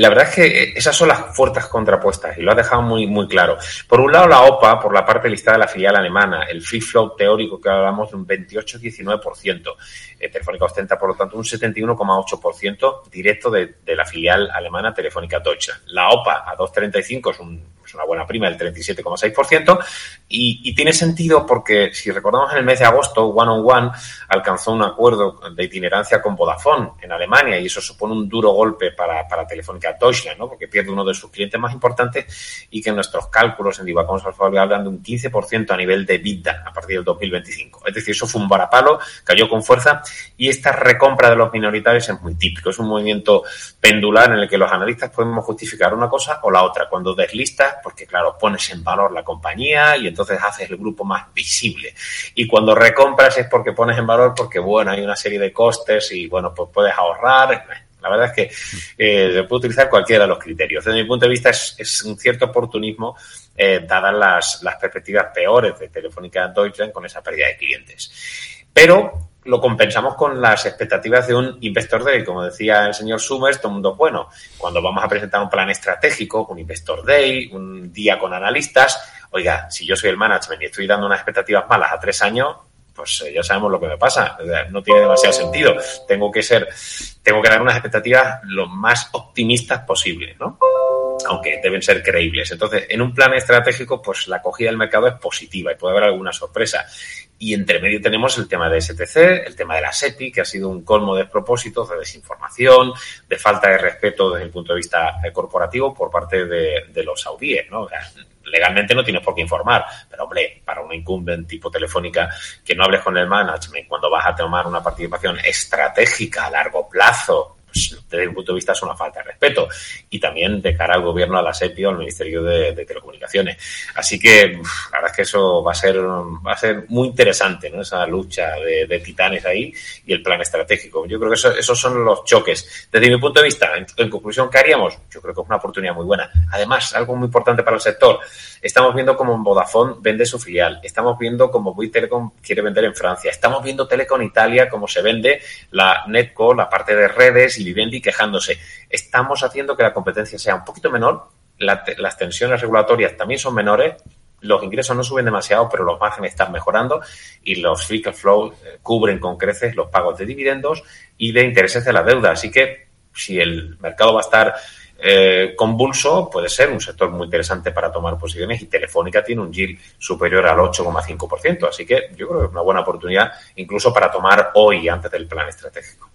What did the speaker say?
La verdad es que esas son las fuerzas contrapuestas y lo ha dejado muy, muy claro. Por un lado, la OPA, por la parte listada de la filial alemana, el free flow teórico que hablamos de un 28-19%. Eh, Telefónica ostenta, por lo tanto, un 71,8% directo de, de, la filial alemana Telefónica Deutschland. La OPA a 2,35 es un es una buena prima del 37,6%, y, y, tiene sentido porque, si recordamos, en el mes de agosto, One on One alcanzó un acuerdo de itinerancia con Vodafone en Alemania, y eso supone un duro golpe para, para Telefónica Deutschland, ¿no? porque pierde uno de sus clientes más importantes y que nuestros cálculos en Divacons Alfa hablan de un 15% a nivel de vida a partir del 2025. Es decir, eso fue un varapalo, cayó con fuerza, y esta recompra de los minoritarios es muy típico, es un movimiento pendular en el que los analistas podemos justificar una cosa o la otra. Cuando deslistas, porque claro, pones en valor la compañía y entonces haces el grupo más visible. Y cuando recompras es porque pones en valor porque, bueno, hay una serie de costes y, bueno, pues puedes ahorrar. La verdad es que eh, se puede utilizar cualquiera de los criterios. Desde mi punto de vista es, un cierto oportunismo eh, dadas las, las perspectivas peores de Telefónica Deutschland con esa pérdida de clientes. Pero lo compensamos con las expectativas de un Investor Day. Como decía el señor Summers, todo el mundo bueno. Cuando vamos a presentar un plan estratégico, un Investor Day, un día con analistas, oiga, si yo soy el management y estoy dando unas expectativas malas a tres años, pues eh, ya sabemos lo que me pasa. No tiene demasiado sentido. Tengo que ser, tengo que dar unas expectativas lo más optimistas posible, ¿no? Aunque deben ser creíbles. Entonces, en un plan estratégico, pues la acogida del mercado es positiva y puede haber alguna sorpresa. Y entre medio tenemos el tema de STC, el tema de la SEPI, que ha sido un colmo de propósitos, de desinformación, de falta de respeto desde el punto de vista corporativo por parte de, los saudíes, ¿no? legalmente no tienes por qué informar, pero hombre, para una incumbent tipo telefónica, que no hables con el management cuando vas a tomar una participación estratégica a largo plazo desde mi punto de vista es una falta de respeto y también de cara al gobierno, a la SEPI o al Ministerio de, Telecomunicaciones. Así que la verdad es que eso va a ser, va a ser muy interesante, ¿no? Esa lucha de, titanes ahí y el plan estratégico. Yo creo que eso, esos son los choques. Desde mi punto de vista, en, en conclusión, ¿qué haríamos? Yo creo que es una oportunidad muy buena. Además, algo muy importante para el sector. Estamos viendo cómo Vodafone vende su filial. Estamos viendo cómo Bouygues Telecom quiere vender en Francia. Estamos viendo Telecom Italia cómo se vende la Netco, la parte de redes y Vivendi quejándose. Estamos haciendo que la competencia sea un poquito menor, la, las tensiones regulatorias también son menores, los ingresos no suben demasiado, pero los márgenes están mejorando y los free cash flow eh, cubren con creces los pagos de dividendos y de intereses de la deuda. Así que si el mercado va a estar eh, convulso, puede ser un sector muy interesante para tomar posiciones y Telefónica tiene un yield superior al 8,5%. Así que yo creo que es una buena oportunidad incluso para tomar hoy antes del plan estratégico.